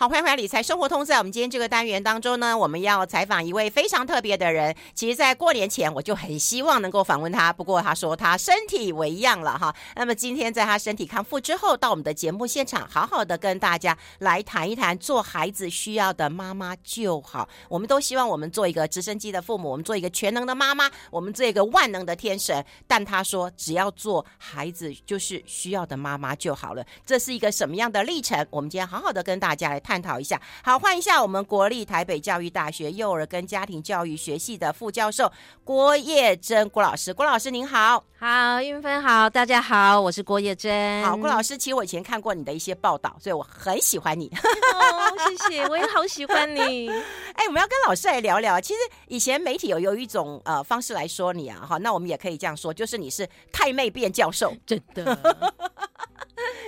好，欢迎回来理财生活通。在我们今天这个单元当中呢，我们要采访一位非常特别的人。其实，在过年前我就很希望能够访问他，不过他说他身体为恙了哈。那么今天在他身体康复之后，到我们的节目现场，好好的跟大家来谈一谈做孩子需要的妈妈就好。我们都希望我们做一个直升机的父母，我们做一个全能的妈妈，我们做一个万能的天神。但他说，只要做孩子就是需要的妈妈就好了。这是一个什么样的历程？我们今天好好的跟大家来谈。探讨一下，好，欢迎一下我们国立台北教育大学幼儿跟家庭教育学系的副教授郭叶珍郭老师，郭老师您好，好，运芬好，大家好，我是郭叶珍。好，郭老师，其实我以前看过你的一些报道，所以我很喜欢你。哦，谢谢，我也好喜欢你。哎，我们要跟老师来聊聊，其实以前媒体有有一种呃方式来说你啊，哈，那我们也可以这样说，就是你是太妹变教授，真的。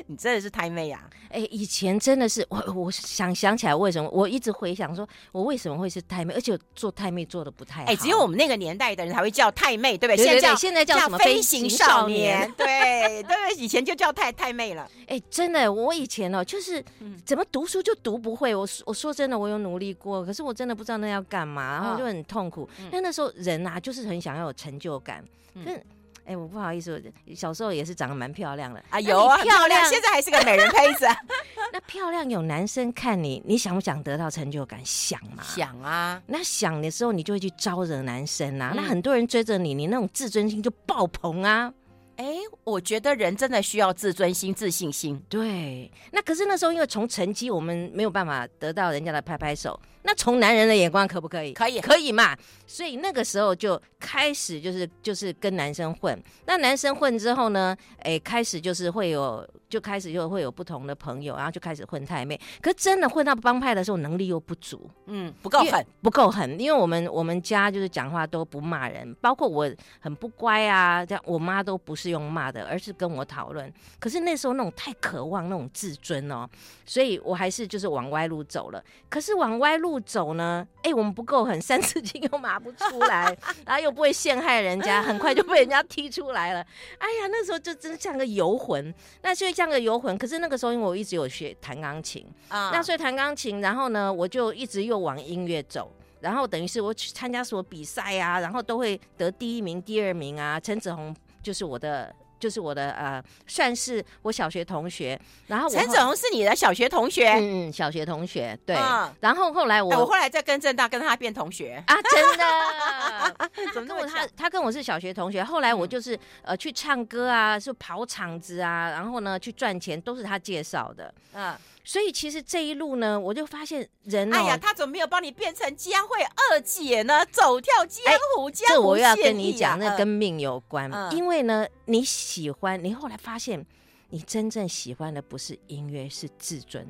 你真的是太妹啊！哎、欸，以前真的是我，我想想起来为什么，我一直回想说，我为什么会是太妹，而且做太妹做的不太好。哎、欸，只有我们那个年代的人才会叫太妹，对不对？现在叫现在叫什么飞行少年？对对对，以前就叫太太妹了。哎、欸，真的，我以前哦，就是怎么读书就读不会。我我说真的，我有努力过，可是我真的不知道那要干嘛，然后就很痛苦。因为那时候人啊，就是很想要有成就感，嗯。哎、欸，我不好意思，我小时候也是长得蛮漂亮的啊，有啊，漂亮，现在还是个美人胚子。那漂亮有男生看你，你想不想得到成就感？想嘛？想啊。那想的时候，你就会去招惹男生啊。嗯、那很多人追着你，你那种自尊心就爆棚啊。哎、欸，我觉得人真的需要自尊心、自信心。对。那可是那时候，因为从成绩，我们没有办法得到人家的拍拍手。那从男人的眼光可不可以？可以，可以嘛。所以那个时候就开始就是就是跟男生混。那男生混之后呢，哎，开始就是会有，就开始就会有不同的朋友，然后就开始混太妹。可是真的混到帮派的时候，能力又不足，嗯，不够狠，不够狠。因为我们我们家就是讲话都不骂人，包括我很不乖啊，这样我妈都不是用骂的，而是跟我讨论。可是那时候那种太渴望那种自尊哦，所以我还是就是往歪路走了。可是往歪路。不走呢？哎、欸，我们不够狠，三字经又骂不出来，然后又不会陷害人家，很快就被人家踢出来了。哎呀，那时候就真像个游魂，那所以像个游魂。可是那个时候，因为我一直有学弹钢琴啊，那所以弹钢琴，然后呢，我就一直又往音乐走，然后等于是我去参加什么比赛啊，然后都会得第一名、第二名啊。陈子红就是我的。就是我的呃，算是我小学同学。然后陈子鸿是你的小学同学，嗯，小学同学对。嗯、然后后来我、欸、我后来在跟正大跟他变同学啊，真的？怎么跟我他他跟我是小学同学。后来我就是、嗯、呃去唱歌啊，是跑场子啊，然后呢去赚钱都是他介绍的，嗯。所以其实这一路呢，我就发现人、喔，哎呀，他怎么没有帮你变成江惠二姐呢？走跳江湖，江湖、啊、这我要跟你讲，那跟命有关、嗯。因为呢，你喜欢，你后来发现，你真正喜欢的不是音乐，是自尊。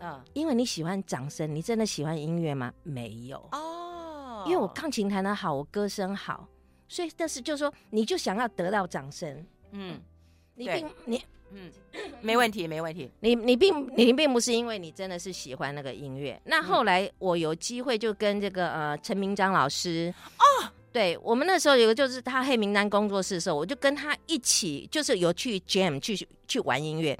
嗯，因为你喜欢掌声，你真的喜欢音乐吗？没有哦。因为我钢琴弹得好，我歌声好，所以但是就是说，你就想要得到掌声。嗯，你并你。嗯，没问题，没问题。你你并你并不是因为你真的是喜欢那个音乐。那后来我有机会就跟这个呃陈明章老师哦，对我们那时候有个就是他黑名单工作室的时候，我就跟他一起就是有去 jam 去去玩音乐。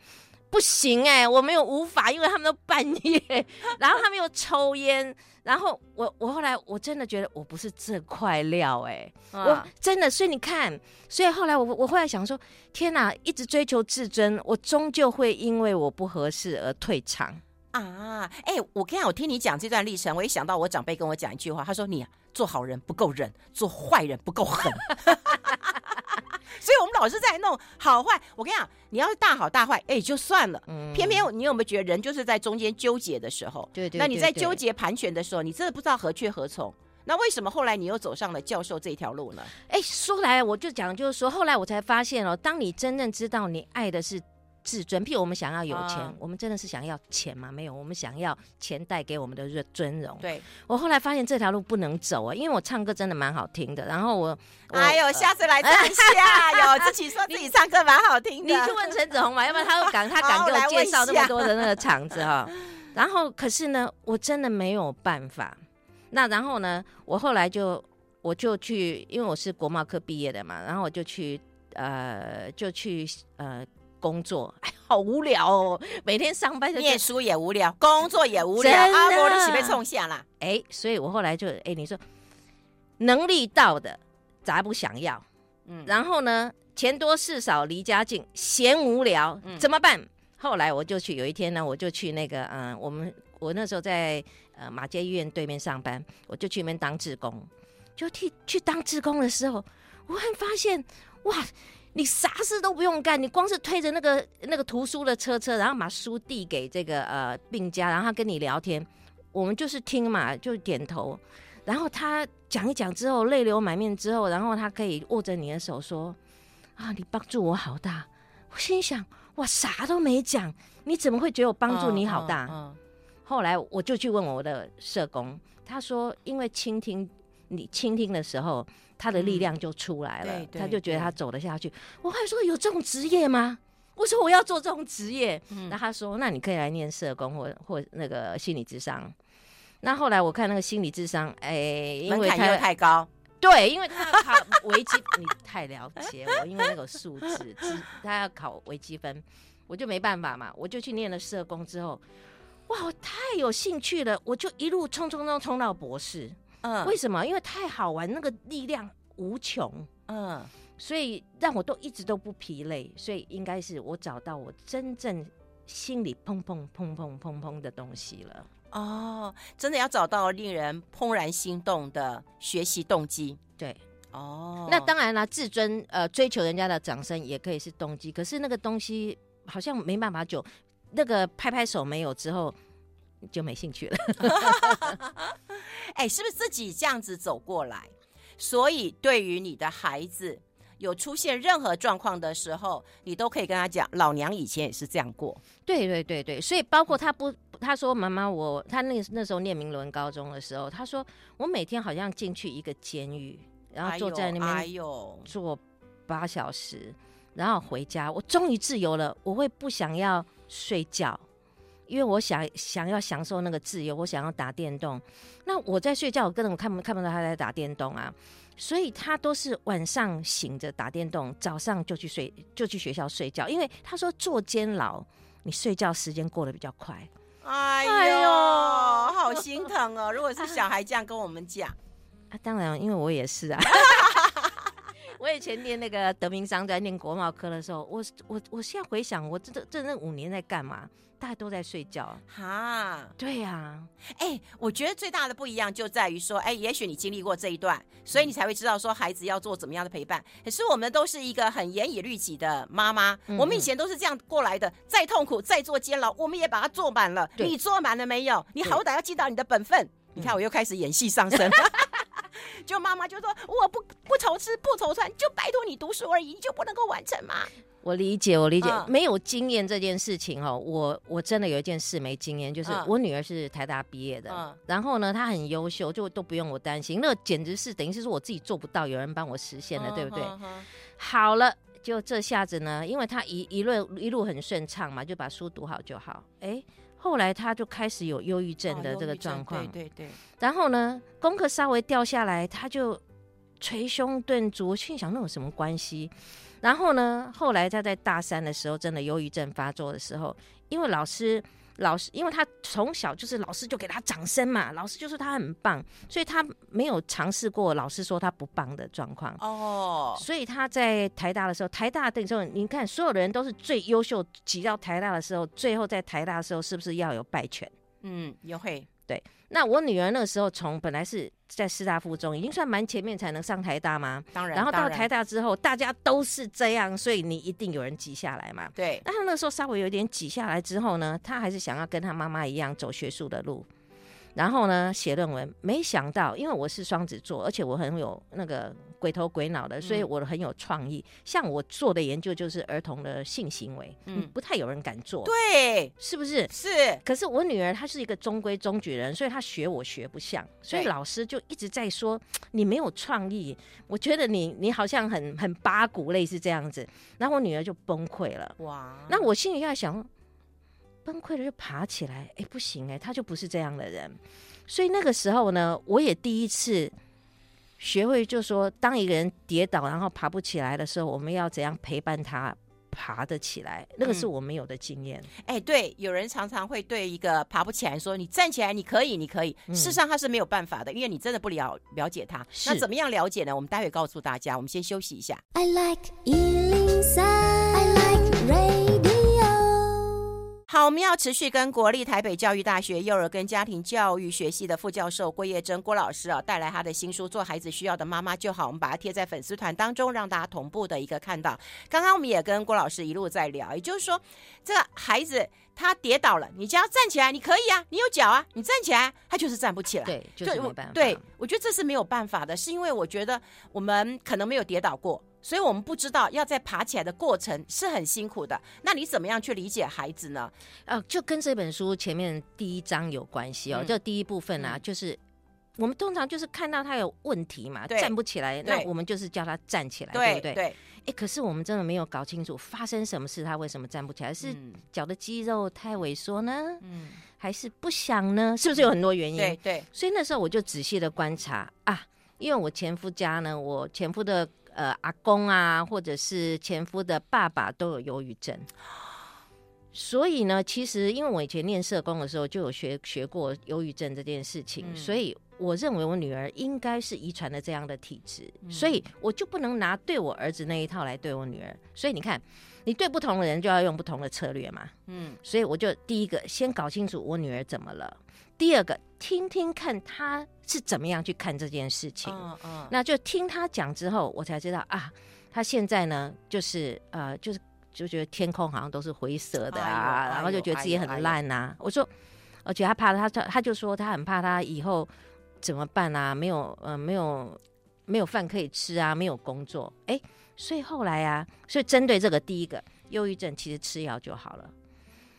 不行哎、欸，我没有无法，因为他们都半夜，然后他们又抽烟，然后我我后来我真的觉得我不是这块料哎、欸，我真的，所以你看，所以后来我我后来想说，天哪，一直追求自尊，我终究会因为我不合适而退场啊！哎、欸，我刚才，我听你讲这段历程，我一想到我长辈跟我讲一句话，他说你、啊、做好人不够忍，做坏人不够狠。所以我们老是在弄好坏。我跟你讲，你要是大好大坏，哎，就算了。嗯。偏偏你有没有觉得人就是在中间纠结的时候？对对。那你在纠结盘旋的时候，你真的不知道何去何从。那为什么后来你又走上了教授这条路呢？哎，说来我就讲，就是说，后来我才发现哦，当你真正知道你爱的是。自尊，譬如我们想要有钱，啊，我们真的是想要钱吗？没有，我们想要钱带给我们的尊尊荣。对，我后来发现这条路不能走啊，因为我唱歌真的蛮好听的。然后我，哎呦，下次来站下 有自己说自己唱歌蛮好听的，你，你去问陈子红嘛，要不然他会敢，他 敢给我介绍那么多的那个场子哈。然后，可是呢，我真的没有办法。那然后呢，我后来就我就去，因为我是国贸科毕业的嘛，然后我就去呃，就去呃。工作，哎，好无聊哦，每天上班就念书也无聊，工作也无聊，阿伯你岂被冲下啦？哎，所以我后来就哎，你说能力到的咋不想要？嗯，然后呢，钱多事少离家近，嫌无聊，嗯、怎么办？后来我就去，有一天呢，我就去那个嗯，我们我那时候在呃马街医院对面上班，我就去那边当志工，就替去当志工的时候，我很发现哇，你啥事都不用干，你光是推着那个那个图书的车车，然后把书递给这个呃病家，然后他跟你聊天，我们就是听嘛，就点头，然后他讲一讲之后，泪流满面之后，然后他可以握着你的手说啊，你帮助我好大，我心想。哇，啥都没讲，你怎么会觉得我帮助你好大？嗯嗯嗯、后来我就去问我的社工，他说，因为倾听你倾听的时候，他的力量就出来了，嗯、他就觉得他走得下去。我还说有这种职业吗？我说我要做这种职业。嗯、那他说，那你可以来念社工或或那个心理智商。那后来我看那个心理智商，哎，因为他太高。对，因为他要考微积，你太了解我，因为那个数字，他要考微积分，我就没办法嘛，我就去念了社工之后，哇，我太有兴趣了，我就一路冲冲冲冲到博士。嗯，为什么？因为太好玩，那个力量无穷。嗯，所以让我都一直都不疲累，所以应该是我找到我真正心里砰砰砰砰砰砰的东西了。哦，真的要找到令人怦然心动的学习动机，对，哦，那当然了，自尊，呃，追求人家的掌声也可以是动机，可是那个东西好像没办法久，那个拍拍手没有之后就没兴趣了。哎、欸，是不是自己这样子走过来？所以对于你的孩子有出现任何状况的时候，你都可以跟他讲，老娘以前也是这样过。对对对对，所以包括他不。他说：“妈妈，我他那那时候念明伦高中的时候，他说我每天好像进去一个监狱，然后坐在那边坐八小时，然后回家，我终于自由了。我会不想要睡觉，因为我想想要享受那个自由，我想要打电动。那我在睡觉，我根本看不看不到他在打电动啊。所以他都是晚上醒着打电动，早上就去睡，就去学校睡觉。因为他说坐监牢，你睡觉时间过得比较快。”哎呦，好心疼哦！如果是小孩这样跟我们讲，啊，当然，因为我也是啊。我以前念那个德明商在念国贸科的时候，我我我现在回想，我这这那五年在干嘛？大家都在睡觉。哈，对呀、啊。哎、欸，我觉得最大的不一样就在于说，哎、欸，也许你经历过这一段，所以你才会知道说孩子要做怎么样的陪伴。可是我们都是一个很严以律己的妈妈，我们以前都是这样过来的。再痛苦，再做监牢，我们也把它做满了。你做满了没有？你好歹要尽到你的本分。你看，我又开始演戏上身。就妈妈就说：“我不不愁吃不愁穿，就拜托你读书而已，你就不能够完成吗？”我理解，我理解，嗯、没有经验这件事情哦。我我真的有一件事没经验，就是我女儿是台大毕业的，嗯、然后呢，她很优秀，就都不用我担心。那简直是等于是说我自己做不到，有人帮我实现了，嗯、对不对？好了，就这下子呢，因为她一一路一路很顺畅嘛，就把书读好就好。哎。后来他就开始有忧郁症的这个状况，哦、对对对。然后呢，功课稍微掉下来，他就捶胸顿足。心想那有什么关系？然后呢，后来他在大三的时候，真的忧郁症发作的时候，因为老师。老师，因为他从小就是老师就给他掌声嘛，老师就说他很棒，所以他没有尝试过老师说他不棒的状况哦。所以他在台大的时候，台大的时候，你看所有的人都是最优秀，挤到台大的时候，最后在台大的时候是不是要有败犬？嗯，也会。对，那我女儿那个时候从本来是在师大附中，已经算蛮前面才能上台大嘛。当然，然后到台大之后，大家都是这样，所以你一定有人挤下来嘛。对，那她那时候稍微有点挤下来之后呢，她还是想要跟她妈妈一样走学术的路。然后呢，写论文，没想到，因为我是双子座，而且我很有那个鬼头鬼脑的，所以我很有创意。嗯、像我做的研究就是儿童的性行为，嗯，不太有人敢做，对，是不是？是。可是我女儿她是一个中规中矩人，所以她学我学不像，所以老师就一直在说你没有创意。我觉得你你好像很很八股，类似这样子。然后我女儿就崩溃了。哇！那我心里在想。崩溃了就爬起来，哎、欸，不行哎、欸，他就不是这样的人，所以那个时候呢，我也第一次学会，就说当一个人跌倒然后爬不起来的时候，我们要怎样陪伴他，爬得起来，那个是我没有的经验。哎、嗯欸，对，有人常常会对一个爬不起来说：“你站起来，你可以，你可以。嗯”事实上他是没有办法的，因为你真的不了了解他。那怎么样了解呢？我们待会告诉大家。我们先休息一下。I like 好，我们要持续跟国立台北教育大学幼儿跟家庭教育学系的副教授郭叶珍郭老师啊，带来他的新书《做孩子需要的妈妈就好》，我们把它贴在粉丝团当中，让大家同步的一个看到。刚刚我们也跟郭老师一路在聊，也就是说，这个孩子他跌倒了，你只要站起来，你可以啊，你有脚啊，你站起来，他就是站不起来，对，就是没办法。对，我觉得这是没有办法的，是因为我觉得我们可能没有跌倒过。所以我们不知道要在爬起来的过程是很辛苦的。那你怎么样去理解孩子呢？呃，就跟这本书前面第一章有关系哦。这、嗯、第一部分啊，嗯、就是我们通常就是看到他有问题嘛，站不起来，那我们就是叫他站起来，对，对不对？对。哎，可是我们真的没有搞清楚发生什么事，他为什么站不起来？是脚的肌肉太萎缩呢？嗯，还是不想呢？是不是有很多原因？对对。所以那时候我就仔细的观察啊，因为我前夫家呢，我前夫的。呃，阿公啊，或者是前夫的爸爸都有忧郁症，所以呢，其实因为我以前念社工的时候就有学学过忧郁症这件事情，嗯、所以我认为我女儿应该是遗传了这样的体质，嗯、所以我就不能拿对我儿子那一套来对我女儿。所以你看，你对不同的人就要用不同的策略嘛。嗯，所以我就第一个先搞清楚我女儿怎么了，第二个听听看他。是怎么样去看这件事情？嗯嗯，那就听他讲之后，我才知道啊，他现在呢，就是呃，就是就觉得天空好像都是灰色的啊，然后就觉得自己很烂呐。我说，而且他怕他他他就说他很怕他以后怎么办啊？没有呃，没有没有饭可以吃啊，没有工作。哎，所以后来啊，所以针对这个第一个忧郁症，其实吃药就好了。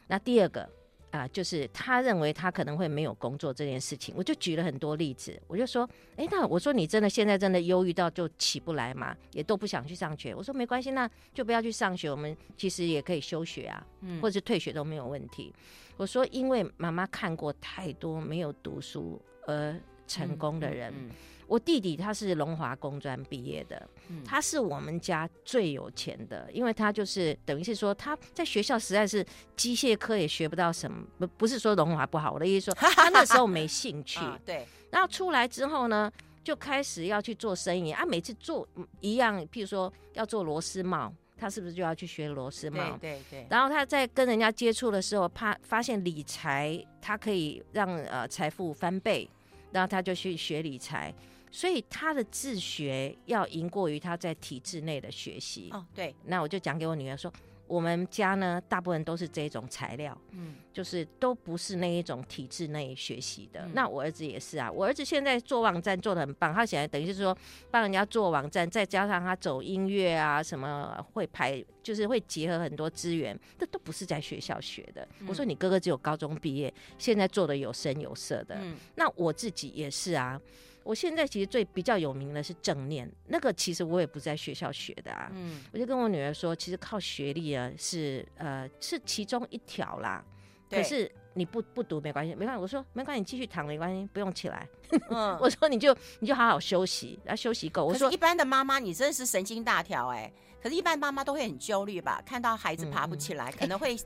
那第二个。啊，就是他认为他可能会没有工作这件事情，我就举了很多例子，我就说，哎，那我说你真的现在真的忧郁到就起不来嘛，也都不想去上学。我说没关系，那就不要去上学，我们其实也可以休学啊，嗯，或者是退学都没有问题。我说，因为妈妈看过太多没有读书而成功的人。嗯嗯嗯我弟弟他是龙华工专毕业的，嗯、他是我们家最有钱的，因为他就是等于是说他在学校实在是机械科也学不到什么，不不是说龙华不好，我的意思说他那时候没兴 趣，啊、对。然后出来之后呢，就开始要去做生意啊，每次做一样，譬如说要做螺丝帽，他是不是就要去学螺丝帽？对对对。然后他在跟人家接触的时候，怕发现理财，他可以让呃财富翻倍，然后他就去学理财。所以他的自学要赢过于他在体制内的学习。哦，对。那我就讲给我女儿说，我们家呢，大部分都是这种材料，嗯，就是都不是那一种体制内学习的。嗯、那我儿子也是啊，我儿子现在做网站做的很棒，他现在等于是说帮人家做网站，再加上他走音乐啊，什么会排，就是会结合很多资源，这都不是在学校学的。嗯、我说你哥哥只有高中毕业，现在做的有声有色的。嗯，那我自己也是啊。我现在其实最比较有名的是正念，那个其实我也不在学校学的啊。嗯，我就跟我女儿说，其实靠学历啊是呃是其中一条啦。对可是你不不读没关系，没关系。我说没关系，你继续躺没关系，不用起来。嗯，我说你就你就好好休息，要休息够。我说一般的妈妈，你真的是神经大条哎、欸。可是，一般妈妈都会很焦虑吧？看到孩子爬不起来，嗯、可能会。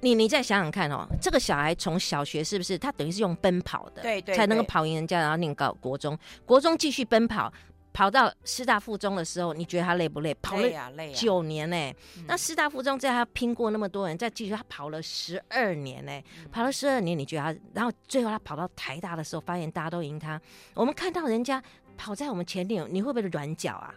你你再想想看哦，这个小孩从小学是不是他等于是用奔跑的，对，对对，才能够跑赢人家，然后念高国中，国中继续奔跑，跑到师大附中的时候，你觉得他累不累？跑了九年呢、欸。啊啊、那师大附中在他拼过那么多人，再继续他跑了十二年呢、欸，嗯、跑了十二年，你觉得他？然后最后他跑到台大的时候，发现大家都赢他。我们看到人家跑在我们前面，你会不会软脚啊？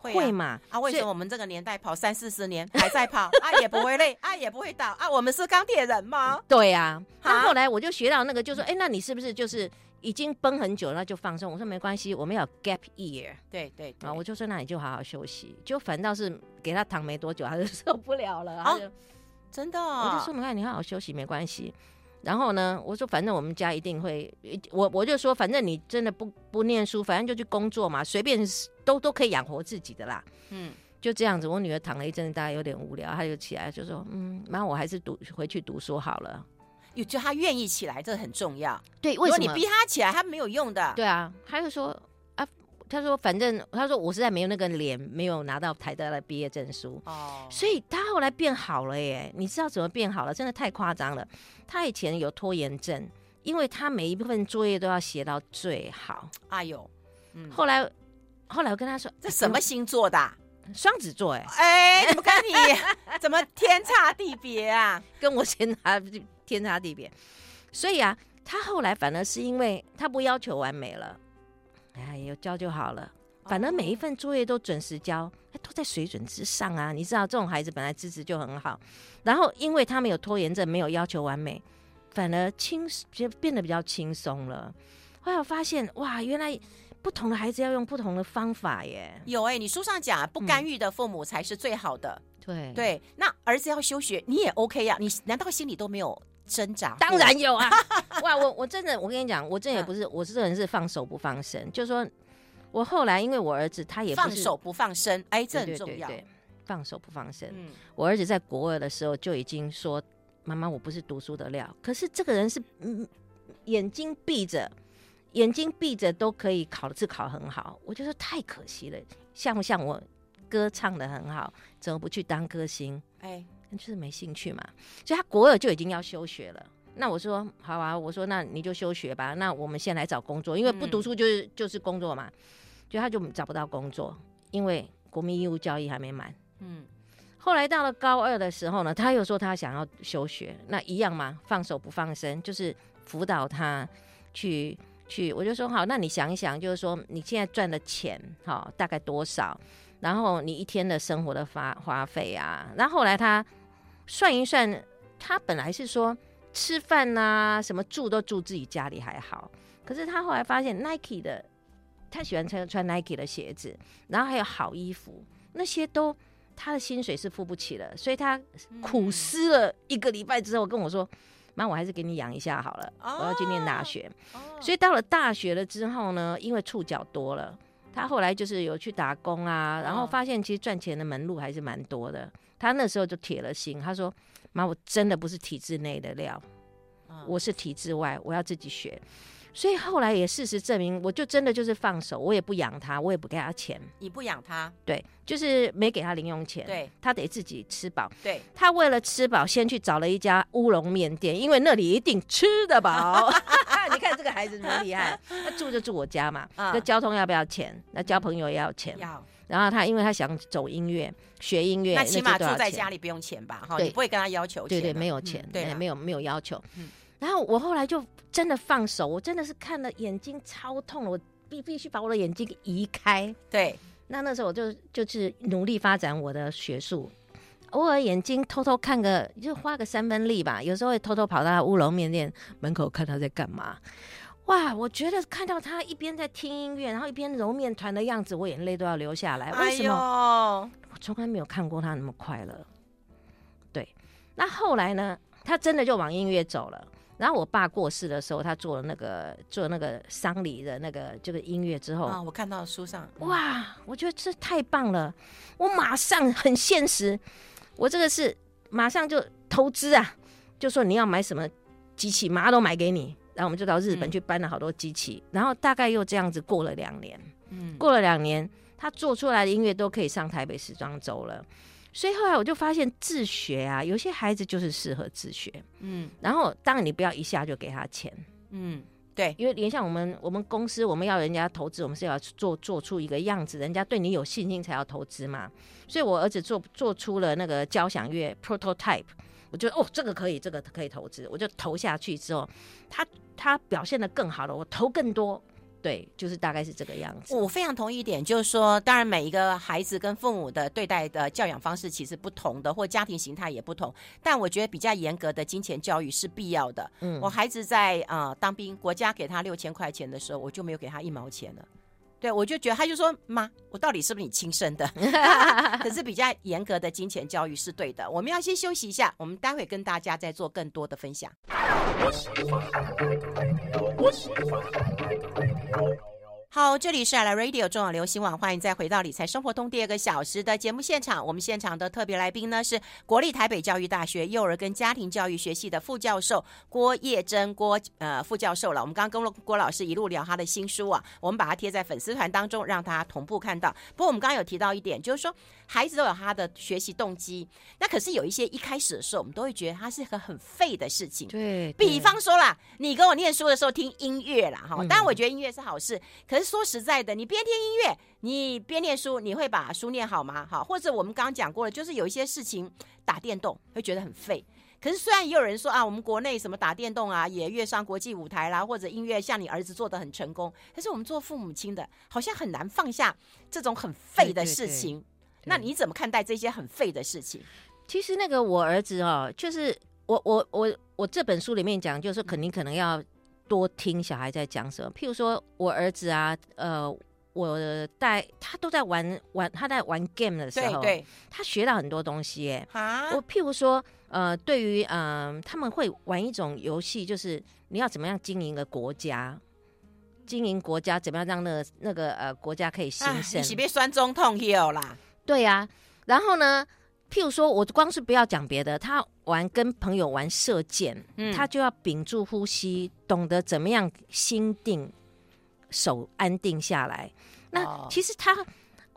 会嘛？啊，为什么我们这个年代跑三四十年还在跑 啊？也不会累啊，也不会倒啊？我们是钢铁人吗？对呀。那后来我就学到那个，就说，哎，那你是不是就是已经崩很久了，就放松？我说没关系，我们要 gap year。对对啊，我就说那你就好好休息。就反倒是 给他躺没多久，他就受不了了。啊，真的？我就说你看，你好好休息没关系。然后呢，我说反正我们家一定会，我我就说反正你真的不不念书，反正就去工作嘛，随便都都可以养活自己的啦。嗯，就这样子。我女儿躺了一阵子，大概有点无聊，她就起来就说：“嗯，妈，我还是读回去读书好了。”有就她愿意起来，这很重要。对，为什么你逼她起来，她没有用的。对啊，她就说啊，他说反正他说我实在没有那个脸，没有拿到台大的毕业证书哦，所以他后来变好了耶。你知道怎么变好了？真的太夸张了。他以前有拖延症，因为他每一部分作业都要写到最好。哎呦，嗯，后来后来我跟他说，这什么星座的？双子座哎，哎，怎么跟你 怎么天差地别啊？跟我天差天差地别。所以啊，他后来反而是因为他不要求完美了，哎，有交就好了。反正每一份作业都准时交，都在水准之上啊。你知道这种孩子本来资质就很好，然后因为他没有拖延症，没有要求完美，反而轻就变得比较轻松了。后来我发现哇，原来不同的孩子要用不同的方法耶。有哎、欸，你书上讲不干预的父母才是最好的。嗯、对对，那儿子要休学，你也 OK 呀、啊？你难道心里都没有？挣扎，当然有啊！哇，我我真的，我跟你讲，我这也不是，我是这人是放手不放生。就是说我后来，因为我儿子他也放手不放生，哎，这很重要。对对对，放手不放生。嗯，我儿子在国二的时候就已经说：“妈妈，我不是读书的料。”可是这个人是嗯，眼睛闭着，眼睛闭着都可以考的字考很好。我觉得太可惜了，像不像我歌唱的很好，怎么不去当歌星？哎。就是没兴趣嘛，所以他国二就已经要休学了。那我说好啊，我说那你就休学吧。那我们先来找工作，因为不读书就是、嗯、就是工作嘛。就他就找不到工作，因为国民义务教育还没满。嗯，后来到了高二的时候呢，他又说他想要休学，那一样嘛，放手不放生，就是辅导他去去。我就说好，那你想一想，就是说你现在赚的钱好大概多少，然后你一天的生活的花花费啊，然后后来他。算一算，他本来是说吃饭呐，什么住都住自己家里还好，可是他后来发现 Nike 的，他喜欢穿穿 Nike 的鞋子，然后还有好衣服，那些都他的薪水是付不起了，所以他苦思了一个礼拜之后跟我说：“妈，我还是给你养一下好了，我要去念大学。”所以到了大学了之后呢，因为触角多了，他后来就是有去打工啊，然后发现其实赚钱的门路还是蛮多的。他那时候就铁了心，他说：“妈，我真的不是体制内的料，我是体制外，我要自己学。”所以后来也事实证明，我就真的就是放手，我也不养他，我也不给他钱。你不养他？对，就是没给他零用钱。对，他得自己吃饱。对，他为了吃饱，先去找了一家乌龙面店，因为那里一定吃得饱。你看这个孩子多厉害，他住就住我家嘛。那交通要不要钱？那交朋友也要钱。要。然后他因为他想走音乐，学音乐，那起码住在家里不用钱吧？哈，你不会跟他要求钱。对对，没有钱，对，没有没有要求。然后我后来就真的放手，我真的是看了眼睛超痛了，我必必须把我的眼睛移开。对，那那时候我就就是努力发展我的学术，偶尔眼睛偷偷看个，就花个三分力吧。有时候会偷偷跑到乌龙面店门口看他在干嘛。哇，我觉得看到他一边在听音乐，然后一边揉面团的样子，我眼泪都要流下来。为什么？哎、我从来没有看过他那么快乐。对，那后来呢？他真的就往音乐走了。然后我爸过世的时候，他做了那个做那个丧礼的那个这个音乐之后啊，我看到书上哇，我觉得这太棒了！我马上很现实，我这个是马上就投资啊，就说你要买什么机器，马上都买给你。然后我们就到日本去搬了好多机器，嗯、然后大概又这样子过了两年，嗯，过了两年，他做出来的音乐都可以上台北时装周了。所以后来我就发现自学啊，有些孩子就是适合自学，嗯。然后当然你不要一下就给他钱，嗯，对，因为连像我们我们公司，我们要人家投资，我们是要做做出一个样子，人家对你有信心才要投资嘛。所以我儿子做做出了那个交响乐 prototype，我觉得哦，这个可以，这个可以投资，我就投下去之后，他他表现的更好了，我投更多。对，就是大概是这个样子。我非常同意一点，就是说，当然每一个孩子跟父母的对待的教养方式其实不同的，或家庭形态也不同。但我觉得比较严格的金钱教育是必要的。嗯，我孩子在啊、呃、当兵，国家给他六千块钱的时候，我就没有给他一毛钱了。对，我就觉得他就说，妈，我到底是不是你亲生的？可是比较严格的金钱教育是对的。我们要先休息一下，我们待会跟大家再做更多的分享。好，这里是 I Like Radio 中广流行网，欢迎再回到理财生活通第二个小时的节目现场。我们现场的特别来宾呢是国立台北教育大学幼儿跟家庭教育学系的副教授郭叶珍郭呃副教授了。我们刚刚跟郭老师一路聊他的新书啊，我们把它贴在粉丝团当中，让大家同步看到。不过我们刚刚有提到一点，就是说孩子都有他的学习动机，那可是有一些一开始的时候，我们都会觉得它是个很废的事情。对，比方说啦，你跟我念书的时候听音乐啦，哈，当然我觉得音乐是好事，可是说实在的，你边听音乐，你边念书，你会把书念好吗？哈，或者我们刚刚讲过了，就是有一些事情打电动会觉得很废。可是虽然也有人说啊，我们国内什么打电动啊，也跃上国际舞台啦，或者音乐像你儿子做的很成功，可是我们做父母亲的，好像很难放下这种很废的事情。对对对，那你怎么看待这些很废的事情？其实那个我儿子哦，就是我我我我这本书里面讲，就是肯定可能要。多听小孩在讲什么，譬如说我儿子啊，呃，我带他都在玩玩，他在玩 game 的时候，对，对，他学到很多东西耶。啊，我譬如说，呃，对于嗯、呃，他们会玩一种游戏，就是你要怎么样经营一个国家，经营国家怎么样让那个那个呃国家可以兴盛。你是别选总统去啦？对呀、啊，然后呢？譬如说，我光是不要讲别的，他玩跟朋友玩射箭，嗯、他就要屏住呼吸，懂得怎么样心定手安定下来。那其实他，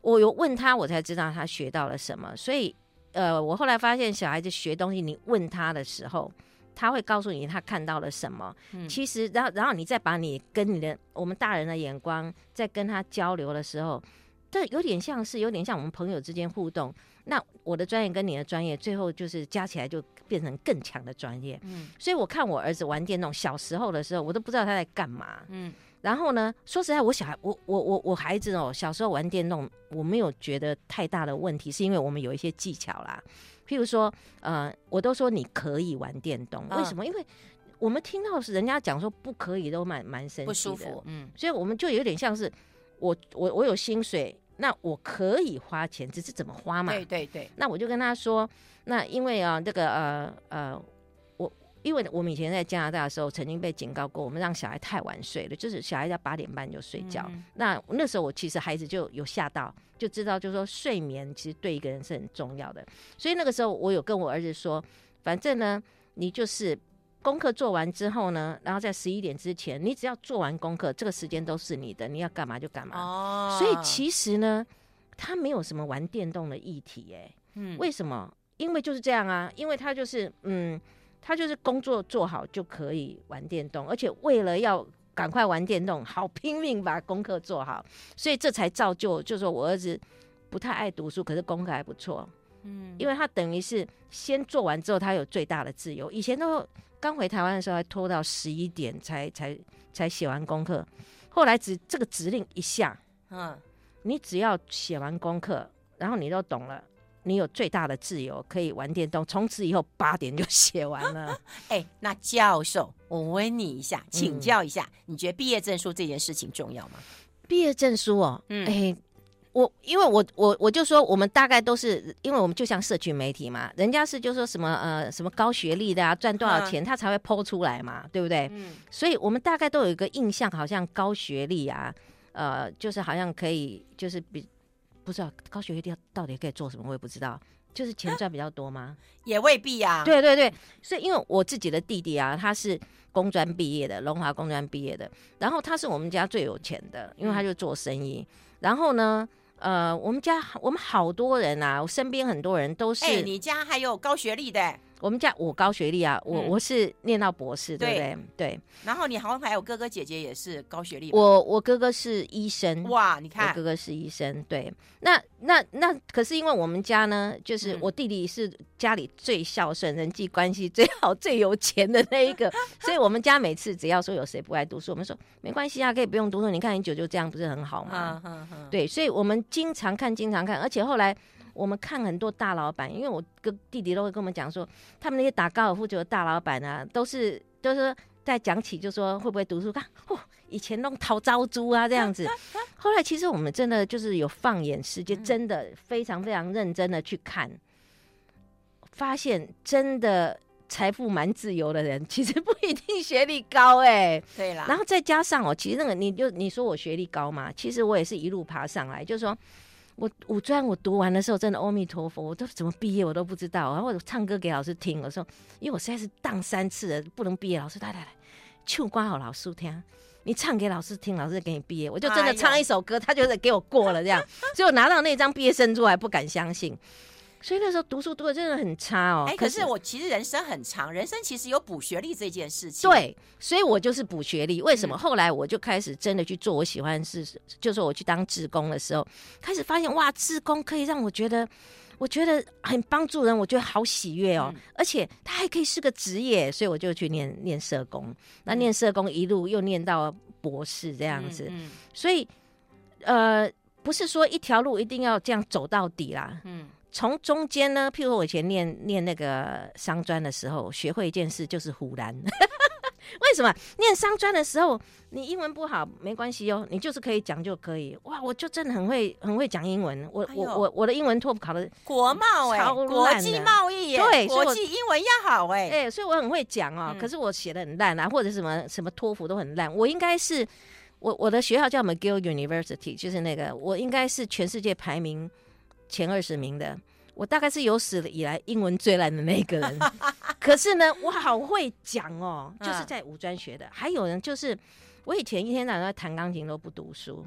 我有问他，我才知道他学到了什么。所以，呃，我后来发现，小孩子学东西，你问他的时候，他会告诉你他看到了什么。嗯、其实，然后，然后你再把你跟你的我们大人的眼光，在跟他交流的时候，这有点像是，有点像我们朋友之间互动。那我的专业跟你的专业，最后就是加起来就变成更强的专业。嗯，所以我看我儿子玩电动，小时候的时候，我都不知道他在干嘛。嗯，然后呢，说实在，我小孩，我我我我孩子哦，小时候玩电动，我没有觉得太大的问题，是因为我们有一些技巧啦。譬如说，呃，我都说你可以玩电动，为什么？因为我们听到是人家讲说不可以，都蛮蛮生气的，不舒服。嗯，所以我们就有点像是我我我有薪水。那我可以花钱，只是怎么花嘛？对对对。那我就跟他说，那因为啊，这个呃呃，我因为我们以前在加拿大的时候，曾经被警告过，我们让小孩太晚睡了，就是小孩要八点半就睡觉。嗯、那那时候我其实孩子就有吓到，就知道就是说睡眠其实对一个人是很重要的。所以那个时候我有跟我儿子说，反正呢，你就是。功课做完之后呢，然后在十一点之前，你只要做完功课，这个时间都是你的，你要干嘛就干嘛。哦，所以其实呢，他没有什么玩电动的议题，哎，嗯，为什么？因为就是这样啊，因为他就是，嗯，他就是工作做好就可以玩电动，而且为了要赶快玩电动，好拼命把功课做好，所以这才造就，就说我儿子不太爱读书，可是功课还不错，嗯，因为他等于是先做完之后，他有最大的自由，以前都。刚回台湾的时候，还拖到十一点才才才写完功课。后来只这个指令一下，嗯，你只要写完功课，然后你都懂了，你有最大的自由可以玩电动。从此以后八点就写完了。哎、欸，那教授，我问你一下，请教一下，嗯、你觉得毕业证书这件事情重要吗？毕业证书哦，嗯，哎、欸。我因为我我我就说我们大概都是因为我们就像社群媒体嘛，人家是就说什么呃什么高学历的啊，赚多少钱他才会 po 出来嘛，对不对？嗯，所以我们大概都有一个印象，好像高学历啊，呃，就是好像可以就是比不知道高学历到底可以做什么，我也不知道，就是钱赚比较多吗？也未必呀。对对对，所以因为我自己的弟弟啊，他是工专毕业的，龙华工专毕业的，然后他是我们家最有钱的，因为他就做生意，然后呢。呃，我们家我们好多人啊，我身边很多人都是。哎、欸，你家还有高学历的？我们家我高学历啊，我、嗯、我是念到博士，对不对？对。然后你好像还有哥哥姐姐也是高学历。我我哥哥是医生。哇，你看，我哥哥是医生。对。那那那可是因为我们家呢，就是我弟弟是家里最孝顺、人际关系最好、最有钱的那一个，所以我们家每次只要说有谁不爱读书，我们说没关系啊，可以不用读书。你看你舅舅这样不是很好吗？对，所以我们经常看，经常看，而且后来。我们看很多大老板，因为我跟弟弟都会跟我们讲说，他们那些打高尔夫球的大老板啊，都是都是在讲起，就说会不会读书？看，哦，以前弄陶招租啊这样子。后来其实我们真的就是有放眼世界，真的非常非常认真的去看，发现真的财富蛮自由的人，其实不一定学历高哎、欸。对啦，然后再加上哦，其实那个你就你说我学历高嘛，其实我也是一路爬上来。就是说我五专我读完的时候，真的阿弥陀佛，我都怎么毕业我都不知道。然后我唱歌给老师听，我说因为我实在是当三次了，不能毕业。老师来来来，唱歌好老师听，你唱给老师听，老师给你毕业。我就真的唱一首歌，哎、他就是给我过了这样。所以我拿到那张毕业证书，还不敢相信。所以那时候读书读的真的很差哦。哎，可是我其实人生很长，人生其实有补学历这件事情。对，所以我就是补学历。为什么？后来我就开始真的去做我喜欢的事，就是我去当志工的时候，开始发现哇，志工可以让我觉得，我觉得很帮助人，我觉得好喜悦哦。而且他还可以是个职业，所以我就去念念社工。那念社工一路又念到博士这样子。所以呃，不是说一条路一定要这样走到底啦。嗯。从中间呢，譬如我以前念念那个商专的时候，学会一件事就是唬烂。为什么？念商专的时候，你英文不好没关系哦，你就是可以讲就可以。哇，我就真的很会很会讲英文。我、哎、我我我的英文托福考的国贸哎，国际贸易对，国际英文要好哎，哎，所以我很会讲哦。嗯、可是我写的很烂啊，或者什么什么托福都很烂。我应该是我我的学校叫 McGill University，就是那个我应该是全世界排名。前二十名的，我大概是有史以来英文最烂的那个人。可是呢，我好会讲哦，就是在五专学的。还有人就是，我以前一天到晚在弹钢琴都不读书，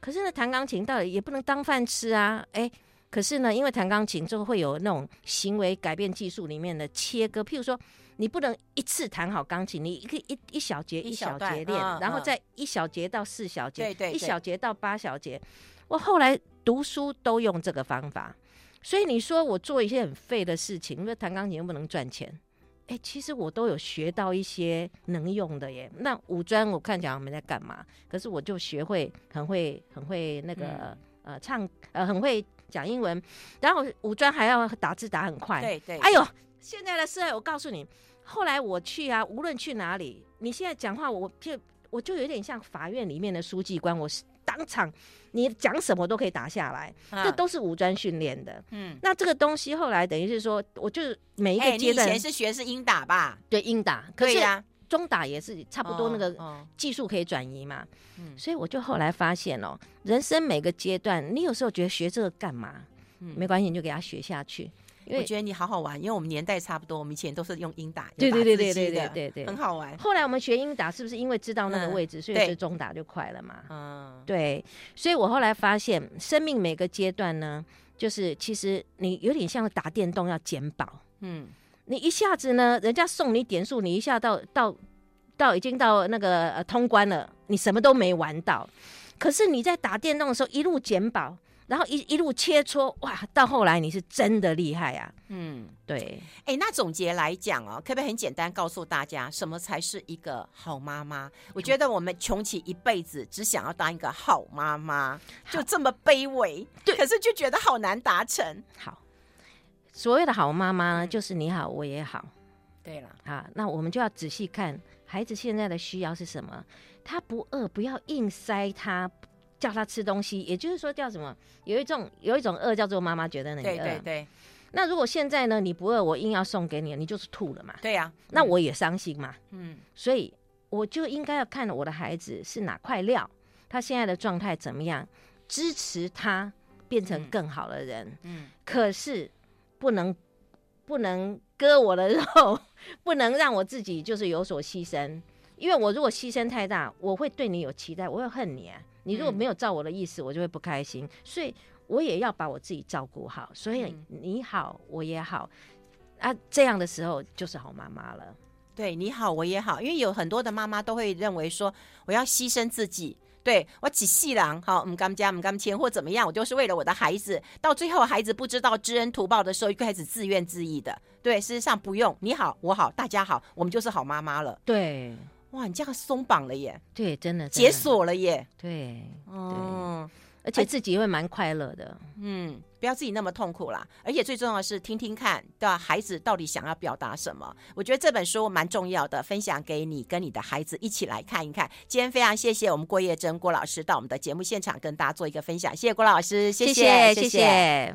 可是呢，弹钢琴到底也不能当饭吃啊。哎，可是呢，因为弹钢琴就会有那种行为改变技术里面的切割，譬如说，你不能一次弹好钢琴，你一个一一小节一小节练，然后再一小节到四小节，对对，一小节到八小节。我后来。读书都用这个方法，所以你说我做一些很废的事情，因为弹钢琴又不能赚钱，哎，其实我都有学到一些能用的耶。那五专我看起来没在干嘛，可是我就学会很会很会那个、嗯、呃唱呃很会讲英文，然后五专还要打字打很快。对对。哎呦，现在的社会我告诉你，后来我去啊，无论去哪里，你现在讲话我就我就有点像法院里面的书记官，我是。当场你讲什么都可以打下来，啊、这都是五专训练的。嗯，那这个东西后来等于是说，我就每一个阶段，欸、以前是学是英打吧？对，英打。可以呀，中打也是差不多，那个技术可以转移嘛。嗯、哦，哦、所以我就后来发现哦，人生每个阶段，你有时候觉得学这个干嘛？嗯，没关系，你就给他学下去。我觉得你好好玩，因为我们年代差不多，我们以前都是用英打，对对对对对对对对，很好玩。后来我们学英打，是不是因为知道那个位置，嗯、所以就中打就快了嘛？嗯，对。所以我后来发现，生命每个阶段呢，就是其实你有点像打电动要捡宝。嗯，你一下子呢，人家送你点数，你一下到到到已经到那个、呃、通关了，你什么都没玩到。可是你在打电动的时候，一路捡宝。然后一一路切磋，哇，到后来你是真的厉害啊！嗯，对。哎，那总结来讲哦，可不可以很简单告诉大家，什么才是一个好妈妈？我觉得我们穷其一辈子，只想要当一个好妈妈，就这么卑微。对，可是就觉得好难达成。好，所谓的好妈妈呢，就是你好，我也好。对了，啊，那我们就要仔细看孩子现在的需要是什么。他不饿，不要硬塞他。叫他吃东西，也就是说叫什么？有一种有一种饿叫做妈妈觉得你饿。对对对。那如果现在呢，你不饿，我硬要送给你，你就是吐了嘛。对呀、啊。那我也伤心嘛。嗯。所以我就应该要看我的孩子是哪块料，他现在的状态怎么样，支持他变成更好的人。嗯。嗯，可是不能不能割我的肉，不能让我自己就是有所牺牲，因为我如果牺牲太大，我会对你有期待，我会恨你啊。你如果没有照我的意思，我就会不开心，所以我也要把我自己照顾好。所以你好，我也好啊，这样的时候就是好妈妈了。对，你好，我也好，因为有很多的妈妈都会认为说，我要牺牲自己，对我几细郎好，唔甘家唔甘钱或怎么样，我就是为了我的孩子。到最后孩子不知道知恩图报的时候，就开始自怨自艾的。对，事实上不用，你好，我好，大家好，我们就是好妈妈了。对。哇，你这样松绑了耶！对，真的解锁了耶！对，哦，而且自己会蛮快乐的。嗯，不要自己那么痛苦啦。而且最重要的是，听听看，对吧？孩子到底想要表达什么？我觉得这本书蛮重要的，分享给你跟你的孩子一起来看一看。今天非常谢谢我们郭叶珍郭老师到我们的节目现场跟大家做一个分享，谢谢郭老师，谢谢，谢谢。谢谢。